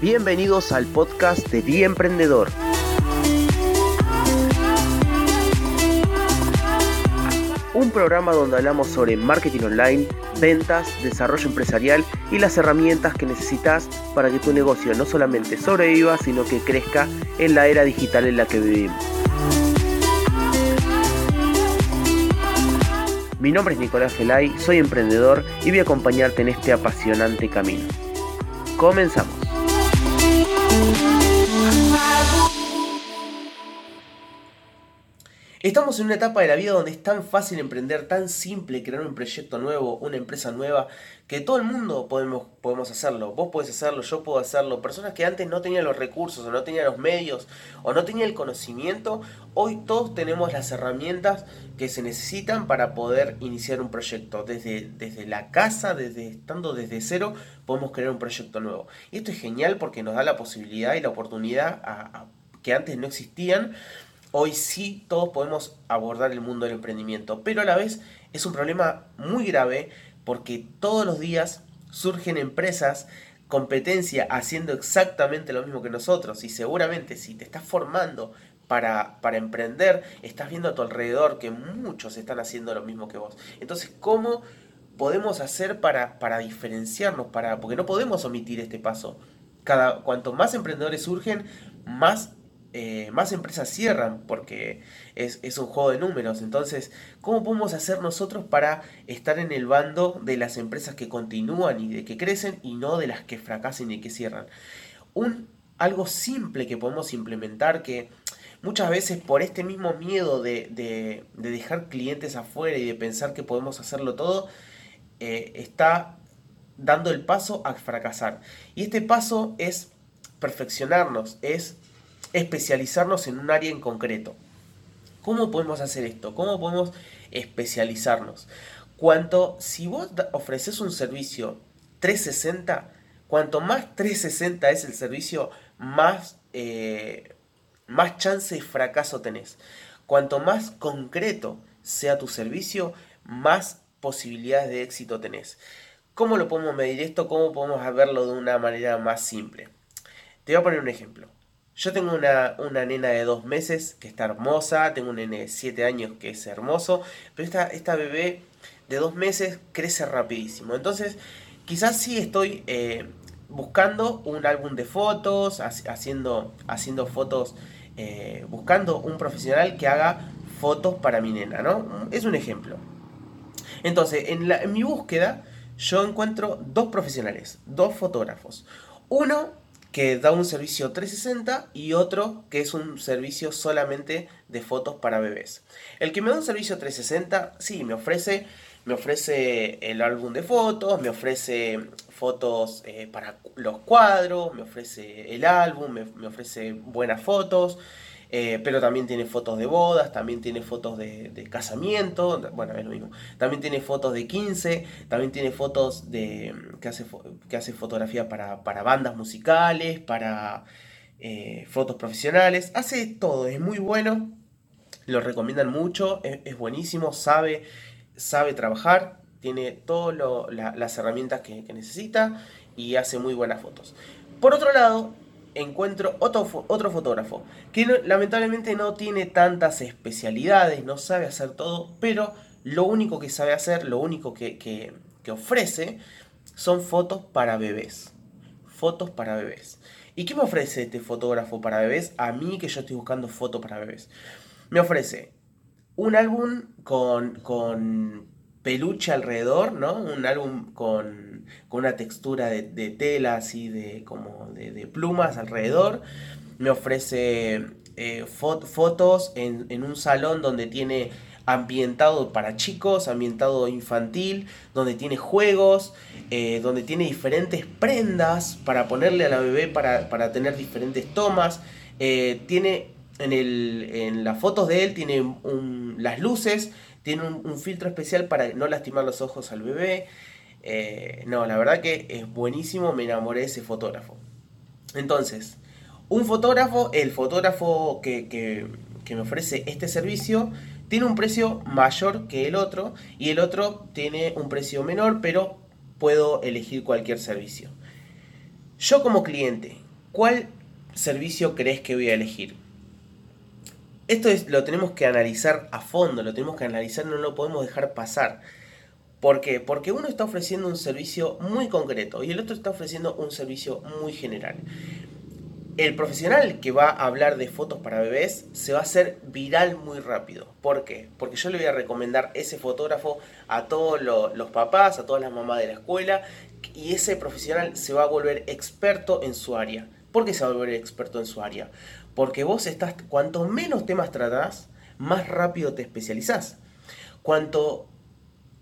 Bienvenidos al podcast de Día Emprendedor. Un programa donde hablamos sobre marketing online, ventas, desarrollo empresarial y las herramientas que necesitas para que tu negocio no solamente sobreviva, sino que crezca en la era digital en la que vivimos. Mi nombre es Nicolás Felay, soy emprendedor y voy a acompañarte en este apasionante camino. Comenzamos. Música Estamos en una etapa de la vida donde es tan fácil emprender, tan simple crear un proyecto nuevo, una empresa nueva, que todo el mundo podemos, podemos hacerlo. Vos podés hacerlo, yo puedo hacerlo. Personas que antes no tenían los recursos, o no tenían los medios, o no tenían el conocimiento, hoy todos tenemos las herramientas que se necesitan para poder iniciar un proyecto. Desde, desde la casa, desde estando desde cero, podemos crear un proyecto nuevo. Y esto es genial porque nos da la posibilidad y la oportunidad a, que antes no existían hoy sí todos podemos abordar el mundo del emprendimiento, pero a la vez es un problema muy grave porque todos los días surgen empresas, competencia haciendo exactamente lo mismo que nosotros y seguramente si te estás formando para, para, emprender, estás viendo a tu alrededor que muchos están haciendo lo mismo que vos. Entonces, ¿cómo podemos hacer para, para diferenciarnos? Para, porque no podemos omitir este paso. Cada, cuanto más emprendedores surgen, más eh, más empresas cierran porque es, un juego de números. Entonces, ¿cómo podemos hacer nosotros para estar en el bando de las empresas que continúan y de que crecen y no de las que fracasan y que cierran? Un, algo simple que podemos implementar que muchas veces por este mismo miedo de, dejar clientes afuera y de pensar que podemos hacerlo todo, eh, está dando el paso a fracasar. Y este paso es perfeccionarnos, es especializarnos en un área en concreto. ¿Cómo podemos hacer esto? ¿Cómo podemos especializarnos? Cuanto, si vos ofreces un servicio 360, cuanto más 360 es el servicio, más, eh, más chance de fracaso tenés. Cuanto más concreto sea tu servicio, más posibilidades de éxito tenés. ¿Cómo lo podemos medir esto? ¿Cómo podemos verlo de una manera más simple? Te voy a poner un ejemplo. Yo tengo una, nena de dos meses que está hermosa, tengo un nene de siete años que es hermoso, pero esta, esta bebé de dos meses crece rapidísimo. Entonces, quizás sí estoy eh, buscando un álbum de fotos, haciendo, haciendo fotos, eh, buscando un profesional que haga fotos para mi nena, ¿no? Es un ejemplo. Entonces, en, en mi búsqueda, yo encuentro dos profesionales, dos fotógrafos. Uno que da un servicio 360 y otro que es un servicio solamente de fotos para bebés. El que me da un servicio 360, sí, me ofrece, me ofrece el álbum de fotos, me ofrece fotos eh, para los cuadros, me ofrece el álbum, me ofrece buenas fotos. Eh, pero también tiene fotos de bodas, también tiene fotos de, casamiento, bueno, es lo mismo. También tiene fotos de 15, también tiene fotos de que hace, que hace fotografía para, bandas musicales, para eh, fotos profesionales, hace todo, es muy bueno, lo recomiendan mucho, es, buenísimo, sabe, sabe trabajar, tiene todas las herramientas que necesita y hace muy buenas fotos. Por otro lado, encuentro otro, otro fotógrafo que lamentablemente no tiene tantas especialidades, no sabe hacer todo, pero lo único que sabe hacer, lo único que, ofrece son fotos para bebés. Fotos para bebés. ¿Y qué me ofrece este fotógrafo para bebés? A mí que yo estoy buscando fotos para bebés. Me ofrece un álbum con, con peluche alrededor, ¿no? Un álbum con, una textura de, tela así de como de, plumas alrededor. Me ofrece eh, fotos en, un salón donde tiene ambientado para chicos, ambientado infantil, donde tiene juegos, eh, donde tiene diferentes prendas para ponerle a la bebé para, tener diferentes tomas. Eh, tiene en, el, en las fotos de él, tiene las luces tiene un, filtro especial para no lastimar los ojos al bebé. Eh, no, la verdad que es buenísimo, me enamoré de ese fotógrafo. Entonces, un fotógrafo, el fotógrafo que, me ofrece este servicio, tiene un precio mayor que el otro y el otro tiene un precio menor, pero puedo elegir cualquier servicio. Yo como cliente, ¿cuál servicio crees que voy a elegir? Esto es, lo tenemos que analizar a fondo, lo tenemos que analizar, no lo podemos dejar pasar. ¿Por qué? Porque uno está ofreciendo un servicio muy concreto y el otro está ofreciendo un servicio muy general. El profesional que va a hablar de fotos para bebés se va a hacer viral muy rápido. ¿Por qué? Porque yo le voy a recomendar ese fotógrafo a todos los papás, a todas las mamás de la escuela y ese profesional se va a volver experto en su área. ¿Por qué se va a volver experto en su área? Porque vos estás, cuanto menos temas tratás, más rápido te especializás. Cuanto,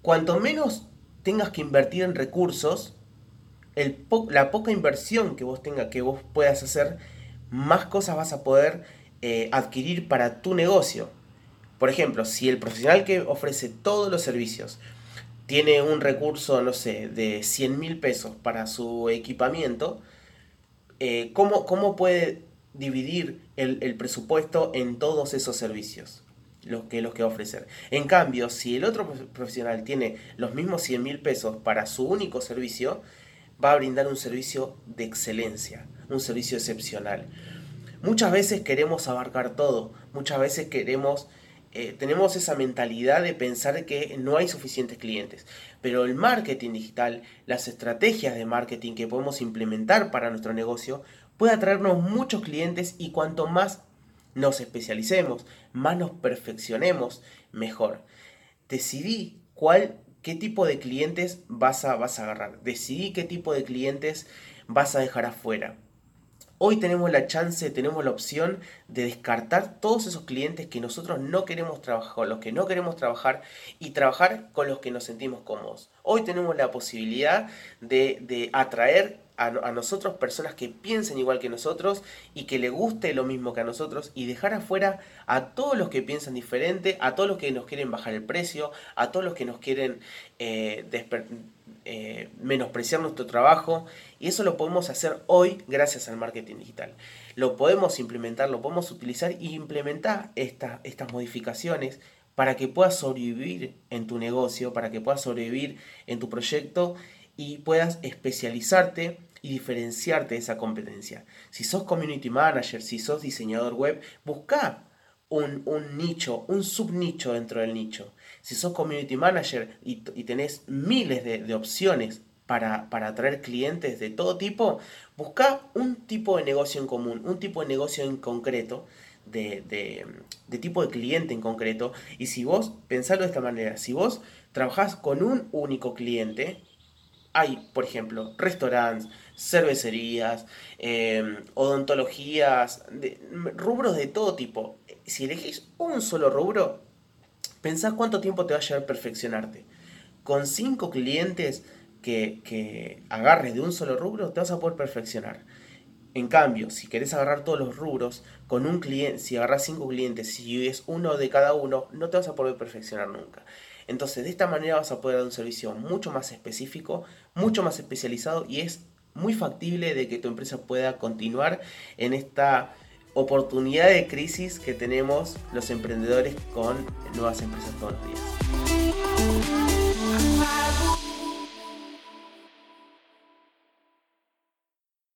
cuanto menos tengas que invertir en recursos, el la poca inversión que vos tengas, que vos puedas hacer, más cosas vas a poder eh, adquirir para tu negocio. Por ejemplo, si el profesional que ofrece todos los servicios tiene un recurso, no sé, de 100 mil pesos para su equipamiento, eh, ¿cómo, ¿cómo puede dividir el, presupuesto en todos esos servicios los que, los que va a ofrecer. En cambio, si el otro profesional tiene los mismos 100 mil pesos para su único servicio, va a brindar un servicio de excelencia, un servicio excepcional. Muchas veces queremos abarcar todo, muchas veces queremos, eh, tenemos esa mentalidad de pensar que no hay suficientes clientes, pero el marketing digital, las estrategias de marketing que podemos implementar para nuestro negocio puede atraernos muchos clientes y cuanto más nos especialicemos, más nos perfeccionemos, mejor. Decidí cuál, qué tipo de clientes vas a, vas a agarrar. Decidí qué tipo de clientes vas a dejar afuera. Hoy tenemos la chance, tenemos la opción de descartar todos esos clientes que nosotros no queremos trabajar, los que no queremos trabajar y trabajar con los que nos sentimos cómodos. Hoy tenemos la posibilidad de, de atraer a, nosotros personas que piensen igual que nosotros y que le guste lo mismo que a nosotros y dejar afuera a todos los que piensan diferente, a todos los que nos quieren bajar el precio, a todos los que nos quieren eh, eh, menospreciar nuestro trabajo y eso lo podemos hacer hoy gracias al marketing digital. Lo podemos implementar, lo podemos utilizar y implementar estas modificaciones para que puedas sobrevivir en tu negocio, para que puedas sobrevivir en tu proyecto y puedas especializarte y diferenciarte de esa competencia. Si sos community manager, si sos diseñador web, busca un, nicho, un subnicho dentro del nicho. Si sos community manager y, tenés miles de, opciones para, para, atraer clientes de todo tipo, busca un tipo de negocio en común, un tipo de negocio en concreto, de, de tipo de cliente en concreto. Y si vos, pensalo de esta manera, si vos trabajás con un único cliente, hay, por ejemplo, restaurantes, cervecerías, em, odontologías, rubros de todo tipo. Si elegís un solo rubro, pensá cuánto tiempo te va a llevar perfeccionarte. Con cinco clientes que, que agarres de un solo rubro, te vas a poder perfeccionar. En cambio, si querés agarrar todos los rubros, con un cliente, si agarras cinco clientes, si es uno de cada uno, no te vas a poder perfeccionar nunca. Entonces, de esta manera vas a poder dar un servicio mucho más específico, mucho más especializado y es muy factible de que tu empresa pueda continuar en esta oportunidad de crisis que tenemos los emprendedores con nuevas empresas todos los días.